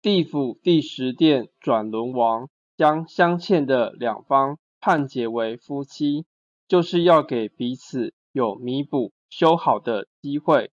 地府第十殿转轮王将相欠的两方判结为夫妻就是要给彼此有弥补修好的机会。